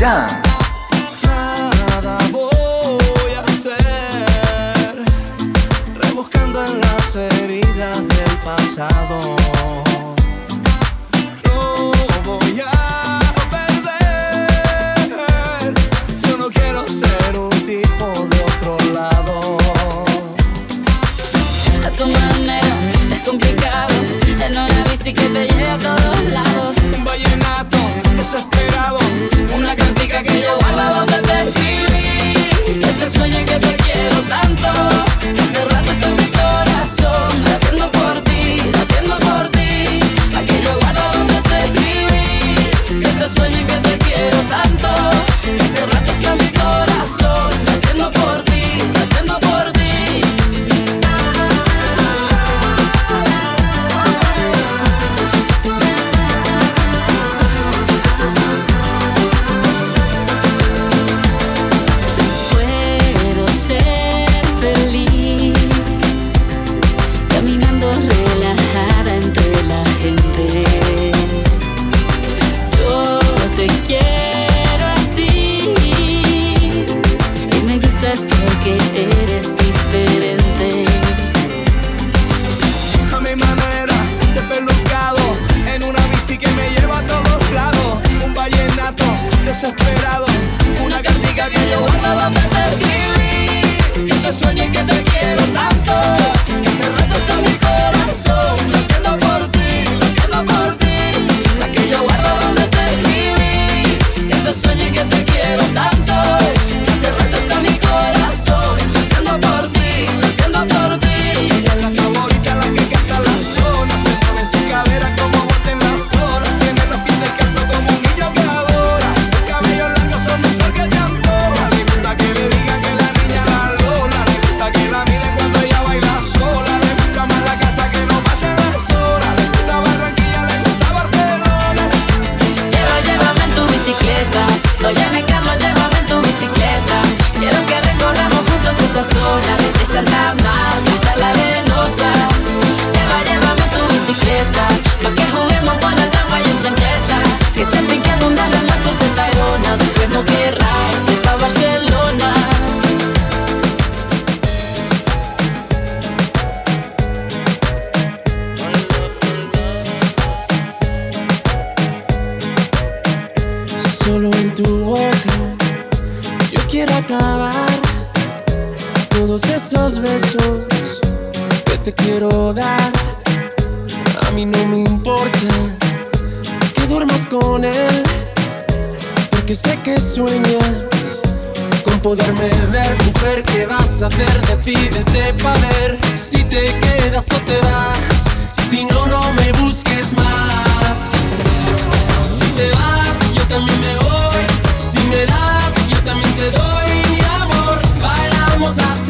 done. relajada entre la gente. Yo te quiero así y me gustas porque eres diferente. A mi manera, despelucado en una bici que me lleva a todos lados. Un vallenato desesperado, una cantica que yo guardaba desde el que te sueño y que te quiero tanto. sueñas. Con poderme ver Mujer, ¿qué vas a hacer? Decídete pa' ver Si te quedas o te vas. Si no, no me busques más. Si te vas, yo también me voy. Si me das, yo también te doy mi amor. Bailamos hasta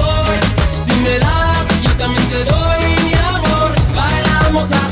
cosas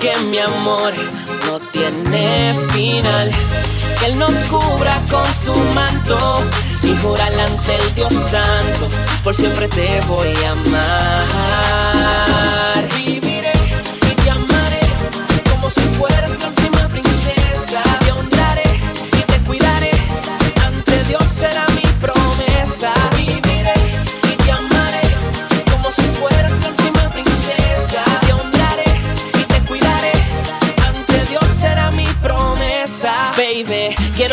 que mi amor no tiene final. Que Él nos cubra con su manto y jurar ante el Dios Santo, por siempre te voy a amar.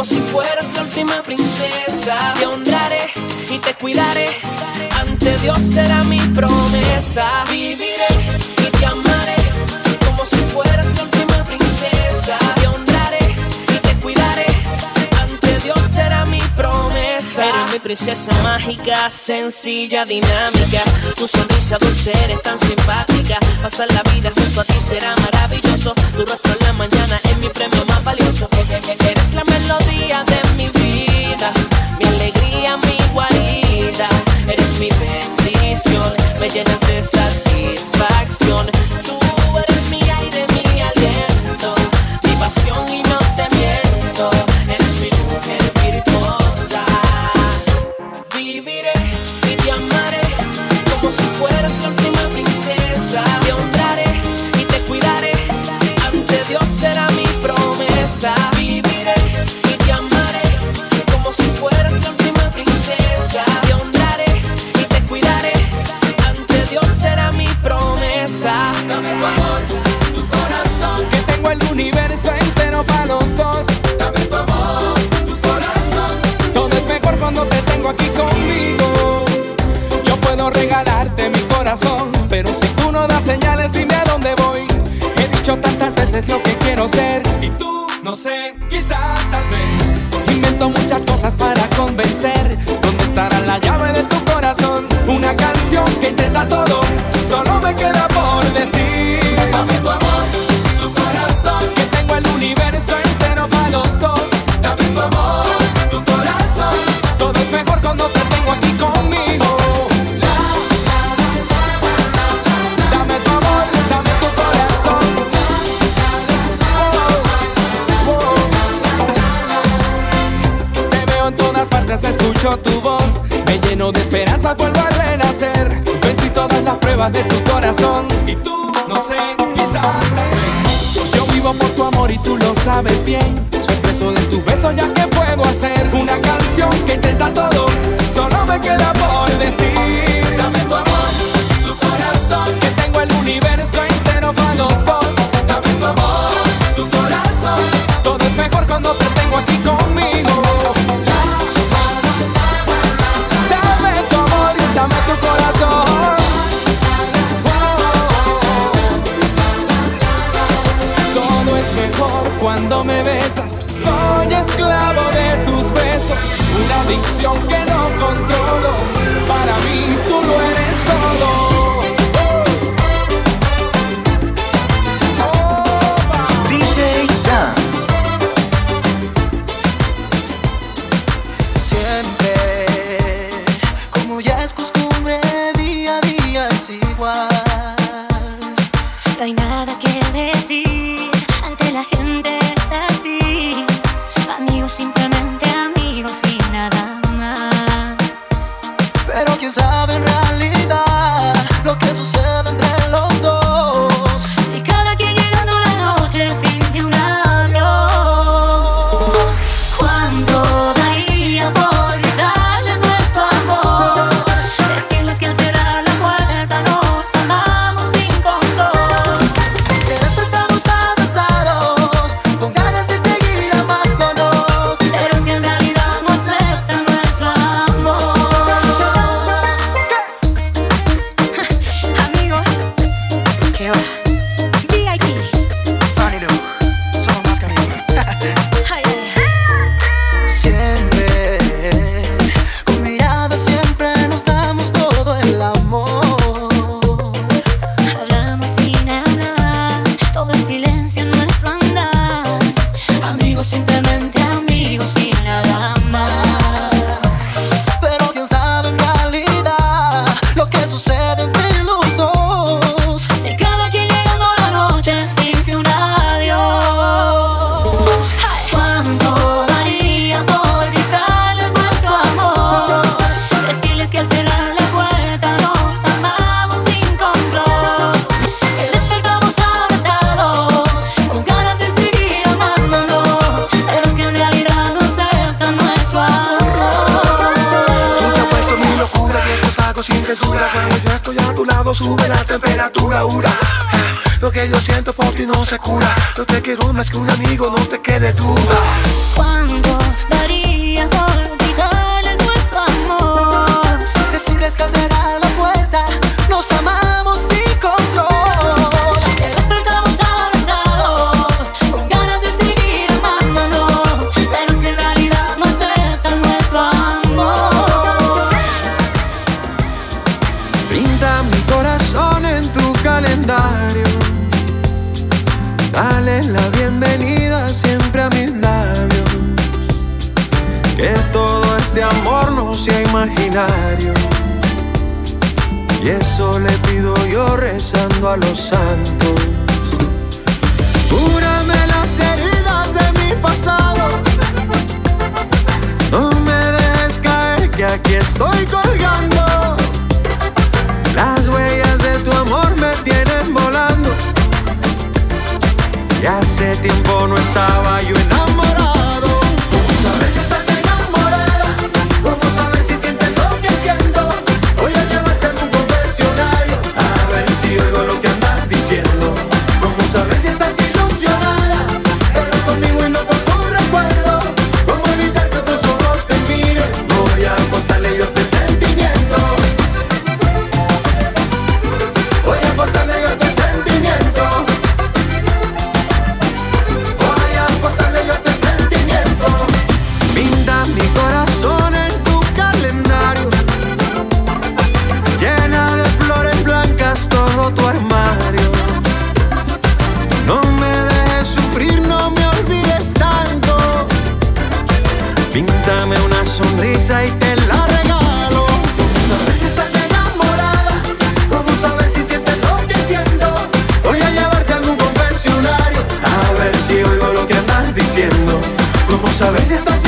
como si fueras la última princesa. Te honraré y te cuidaré. Ante Dios será mi promesa. Viviré Eres mi princesa mágica, sencilla, dinámica. Tu sonrisa dulce eres tan simpática. Pasar la vida junto a ti será maravilloso. Tu rostro en la mañana es mi premio más valioso. Eres la melodía de mi vida, mi alegría, mi guarida. Eres mi bendición, me llenas de satisfacción. Veces lo que quiero ser y tú, no sé, quizá tal vez. Invento muchas cosas para convencer. ¿Dónde estará la llave se cura. Yo te quiero más que un amigo, no te quedes tú. llorando a los santos. Cúrame las heridas de mi pasado. No me dejes caer que aquí estoy colgando. Las huellas de tu amor me tienen volando. y hace tiempo no estaba yo A veces estás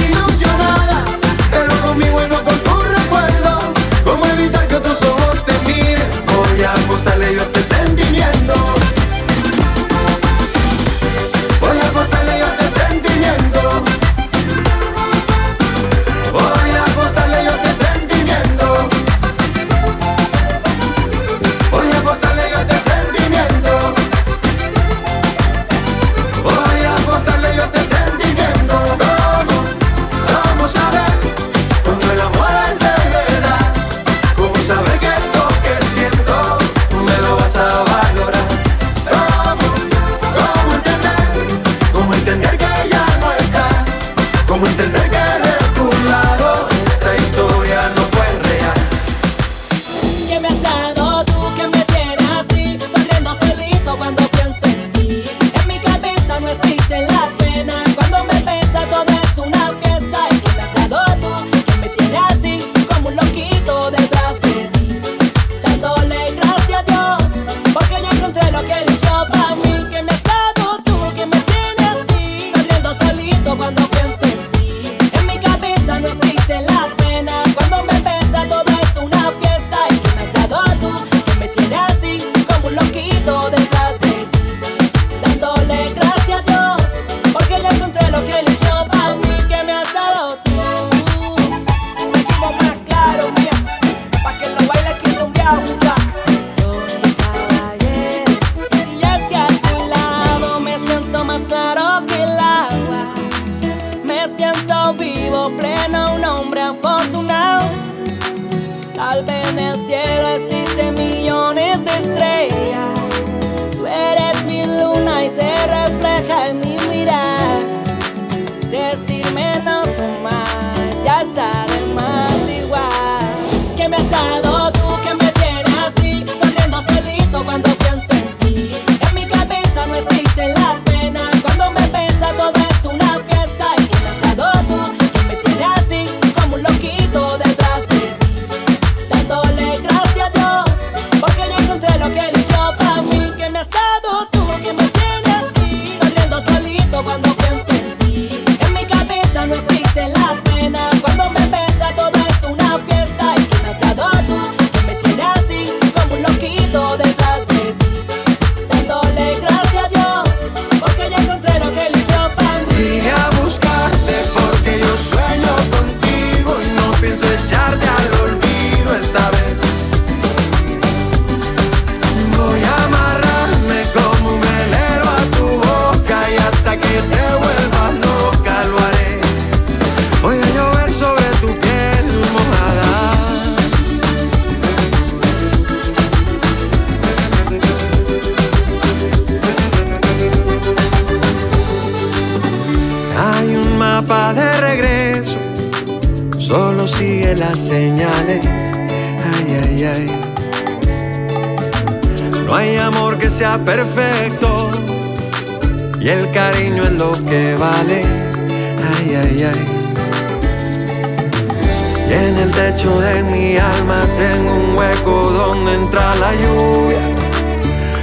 de mi alma tengo un hueco donde entra la lluvia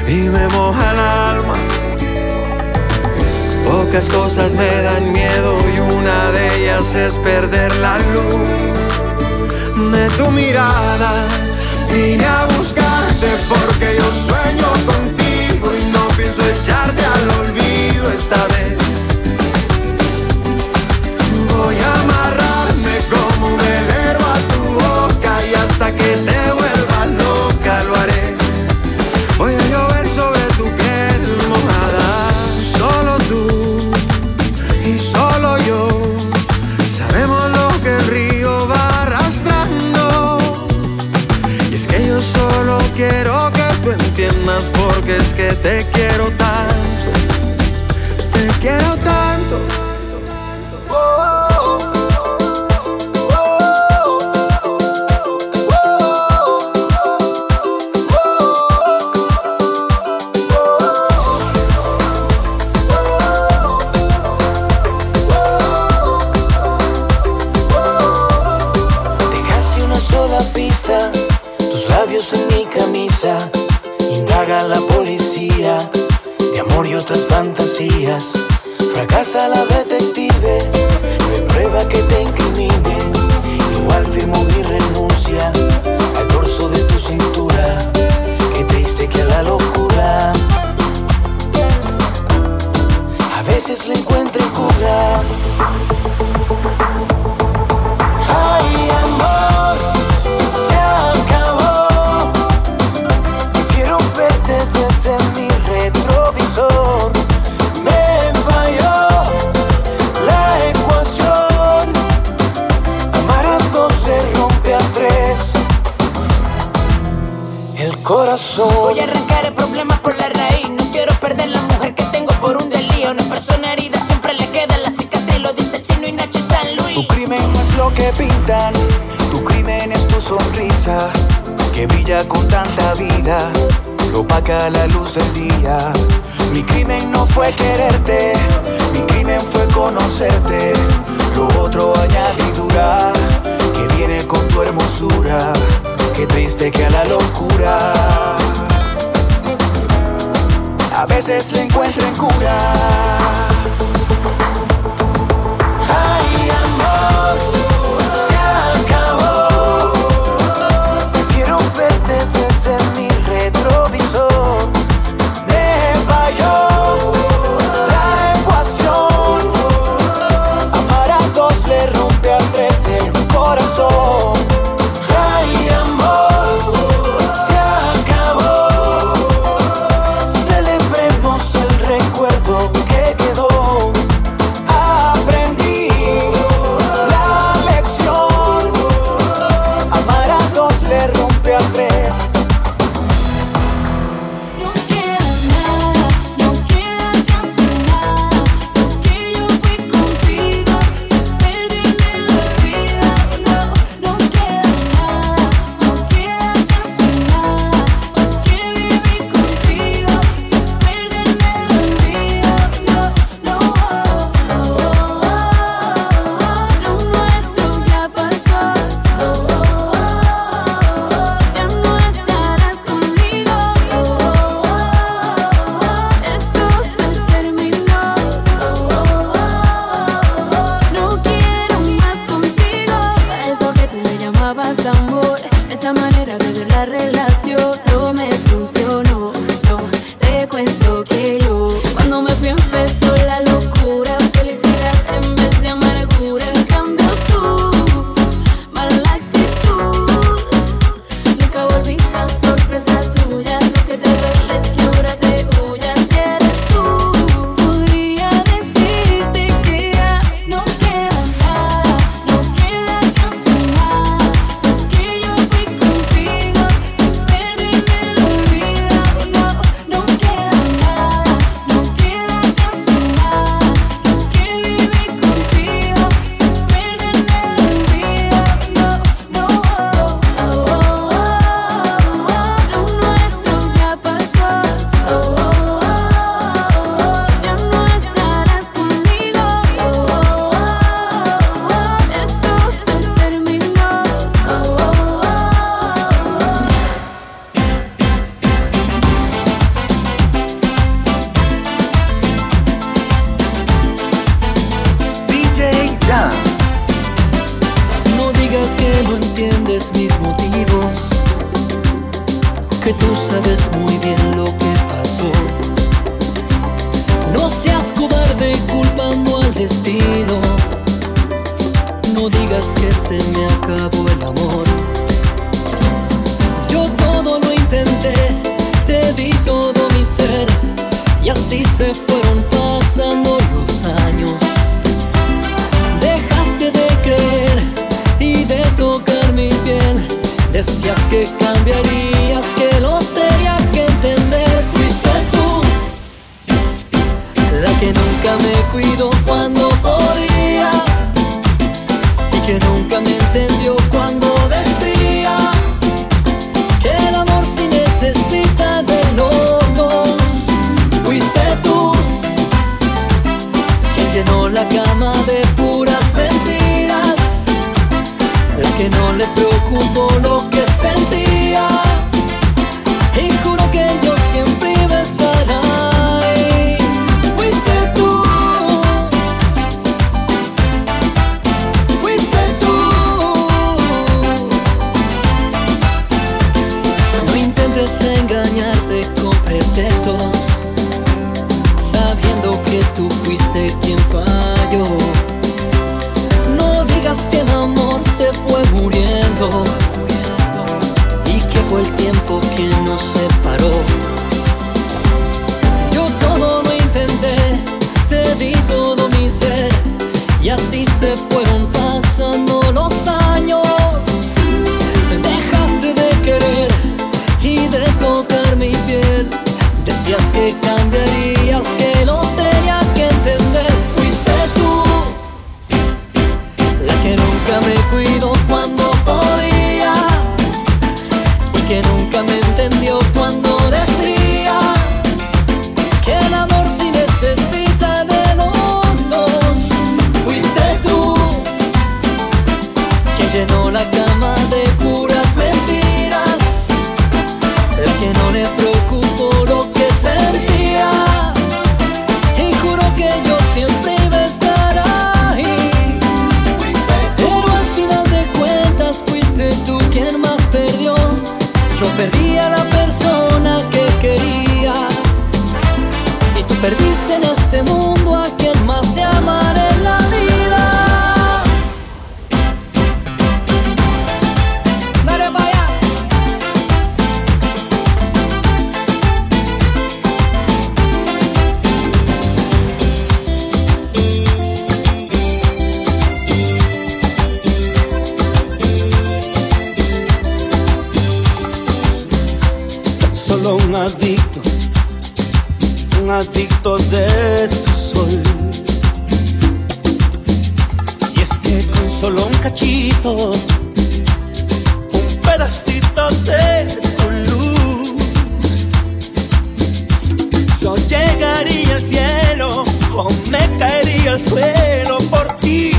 y me moja el alma. Pocas cosas me dan miedo y una de ellas es perder la luz de tu mirada. Vine a buscarte porque yo sueño desde mi retrovisor. Me falló la ecuación. Amar a dos le rompe a tres. El corazón. Voy a arrancar el problema por la raíz. No quiero perder la mujer que tengo por un delío. Una persona herida siempre le queda la cicatriz. Lo dice Chino y Nacho y San Luis. Tu crimen no es lo que pintan, tu crimen es tu sonrisa, que brilla con tanta vida, lo opaca la luz del día. Mi crimen no fue quererte, mi crimen fue conocerte, lo otro añadidura, que viene con tu hermosura, qué triste que a la locura. A veces le encuentren cura. nunca me cuidó cuando podía. Y que nunca me entendió cuando y que fue el tiempo que nos separó. Yo todo lo intenté, te di todo mi ser y así se fue. Yo llegaría al cielo o me caería al suelo por ti.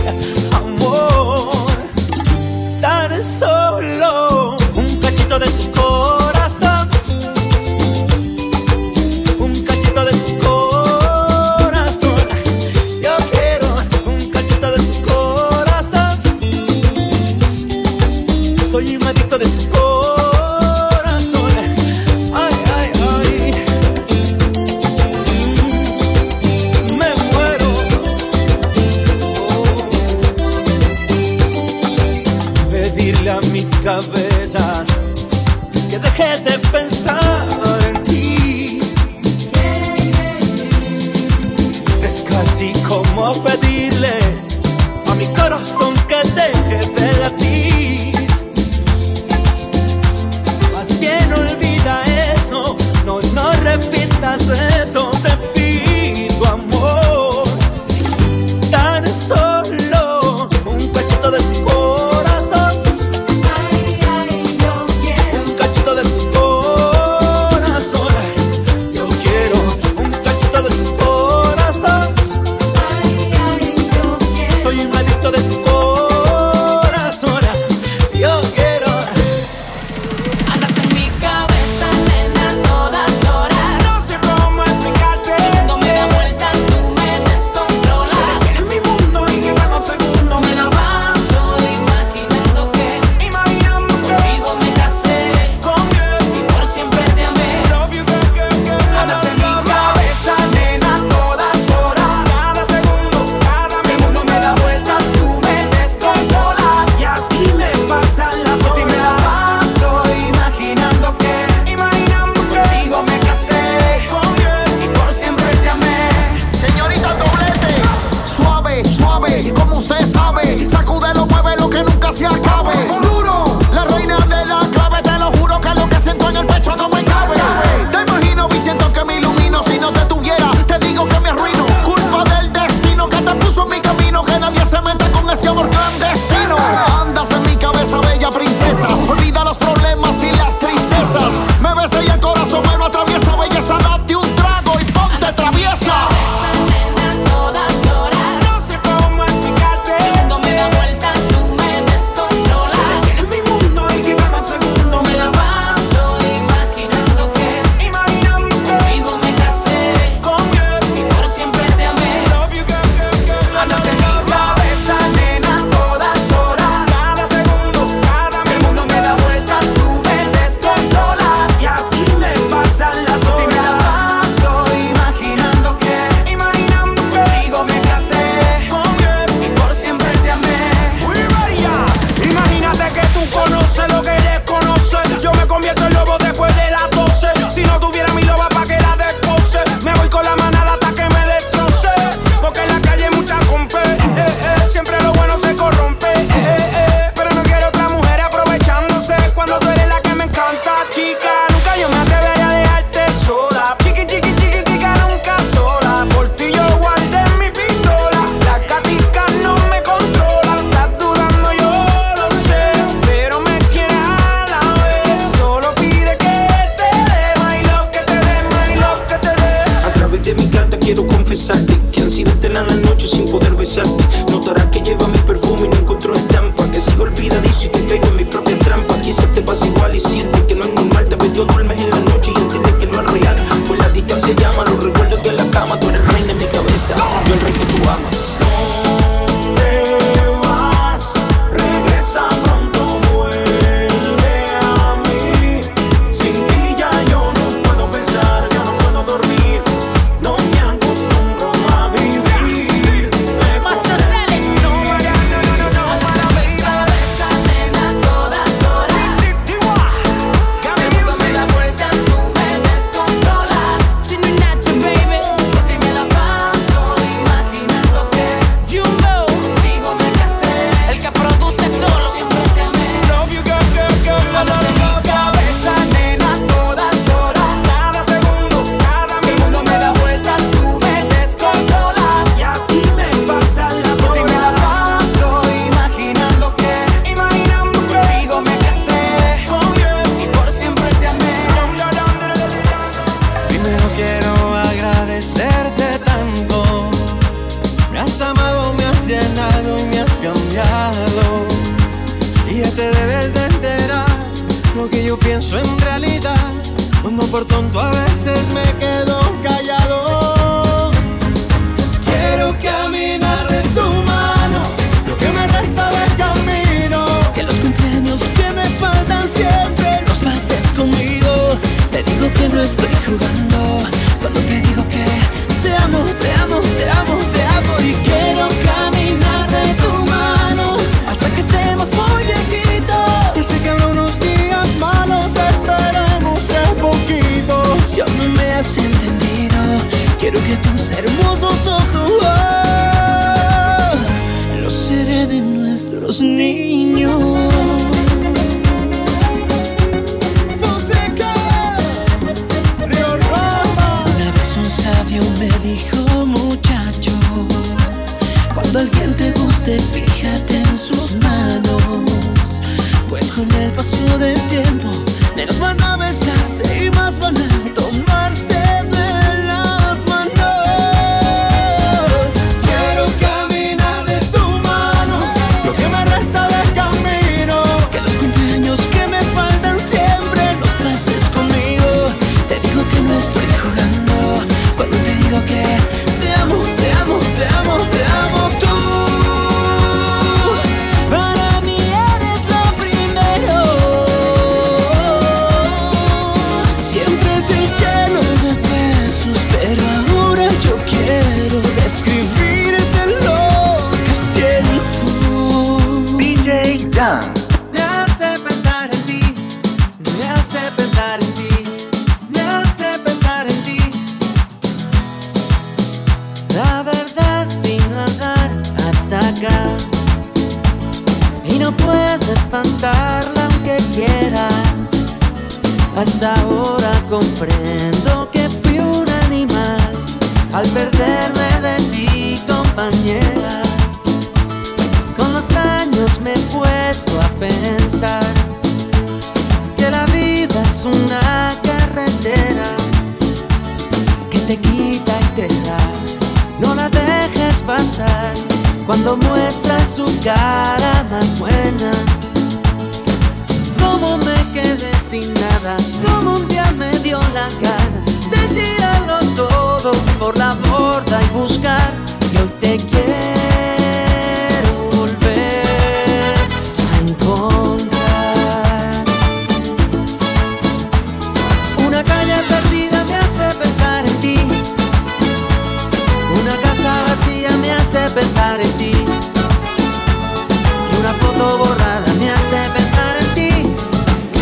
foto me hace pensar en ti,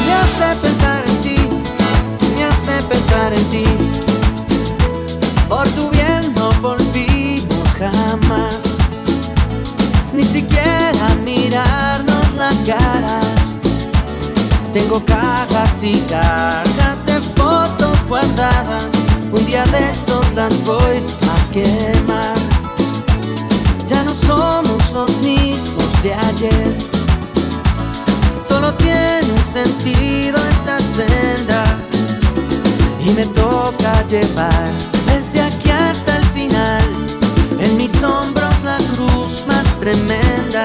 me hace pensar en ti, me hace pensar en ti. Por tu bien no volvimos jamás, ni siquiera mirarnos las caras. Tengo cajas y cajas ayer. Solo tiene un sentido esta senda y me toca llevar desde aquí hasta el final en mis hombros la cruz más tremenda.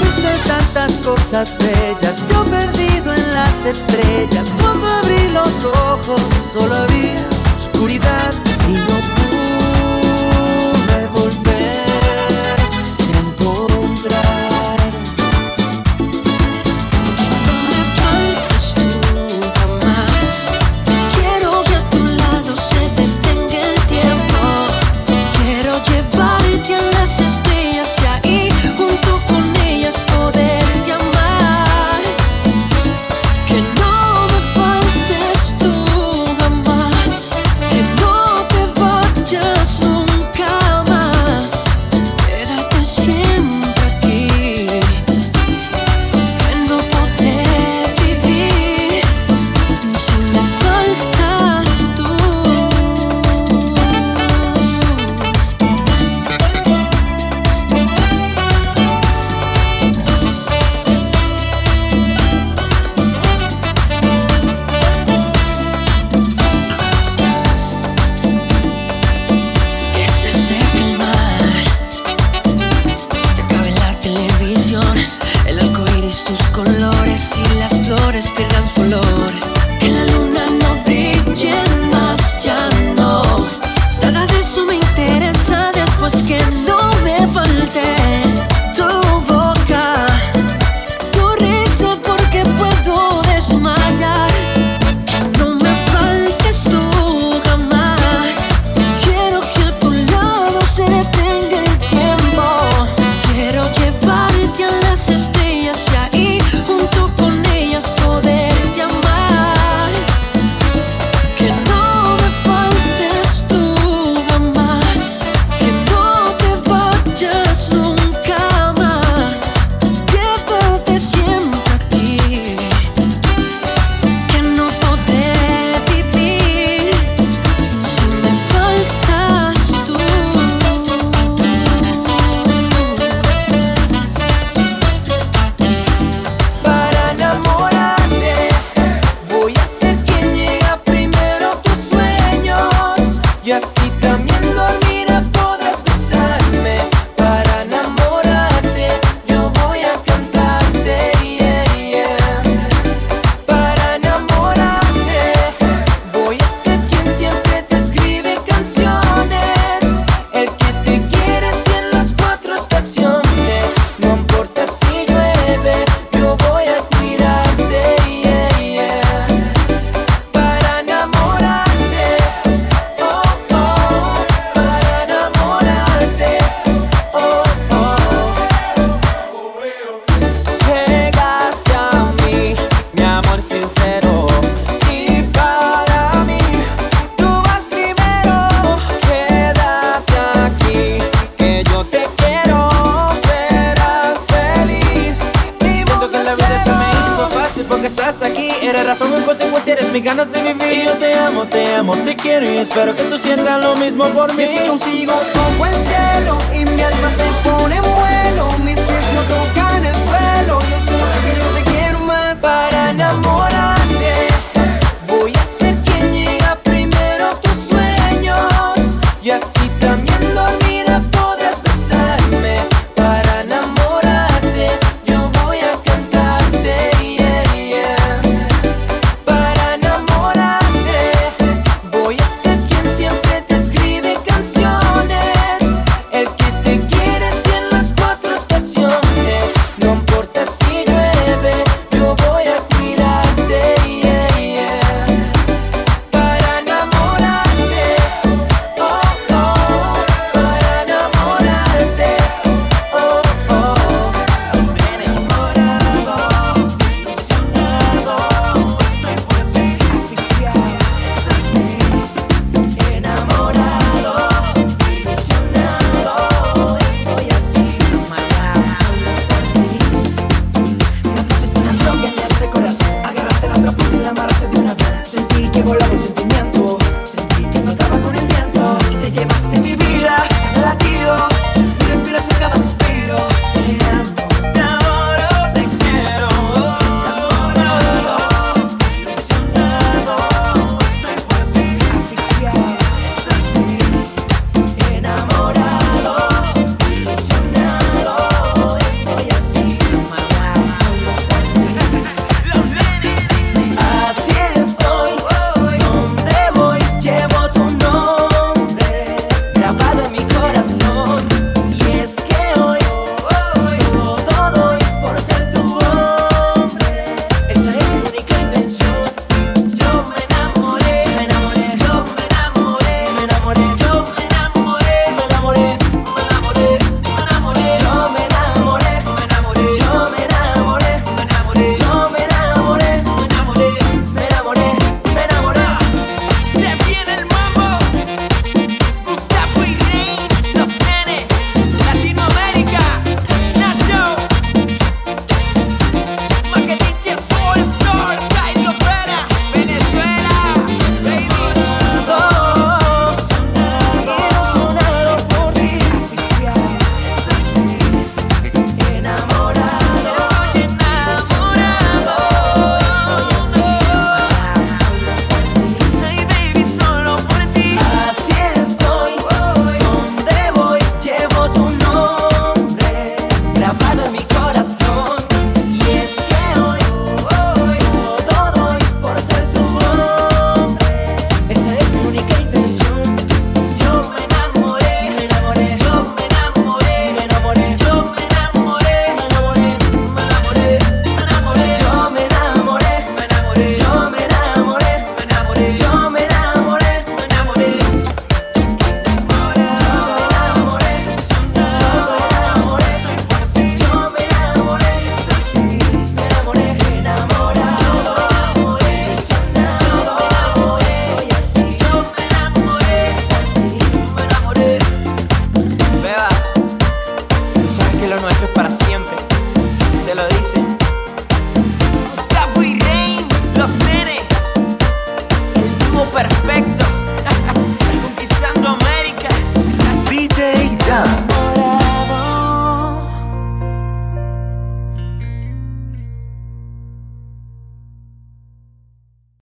Desde tantas cosas bellas, yo perdido en las estrellas, cuando abrí los ojos solo había oscuridad y no me hizo fácil porque estás aquí. Eres razón con consecuencia, eres mis ganas de vivir. Y yo te amo, te amo, te quiero y espero que tú sientas lo mismo por mí. Yo estoy contigo como el cielo y mi alma se pone en vuelo.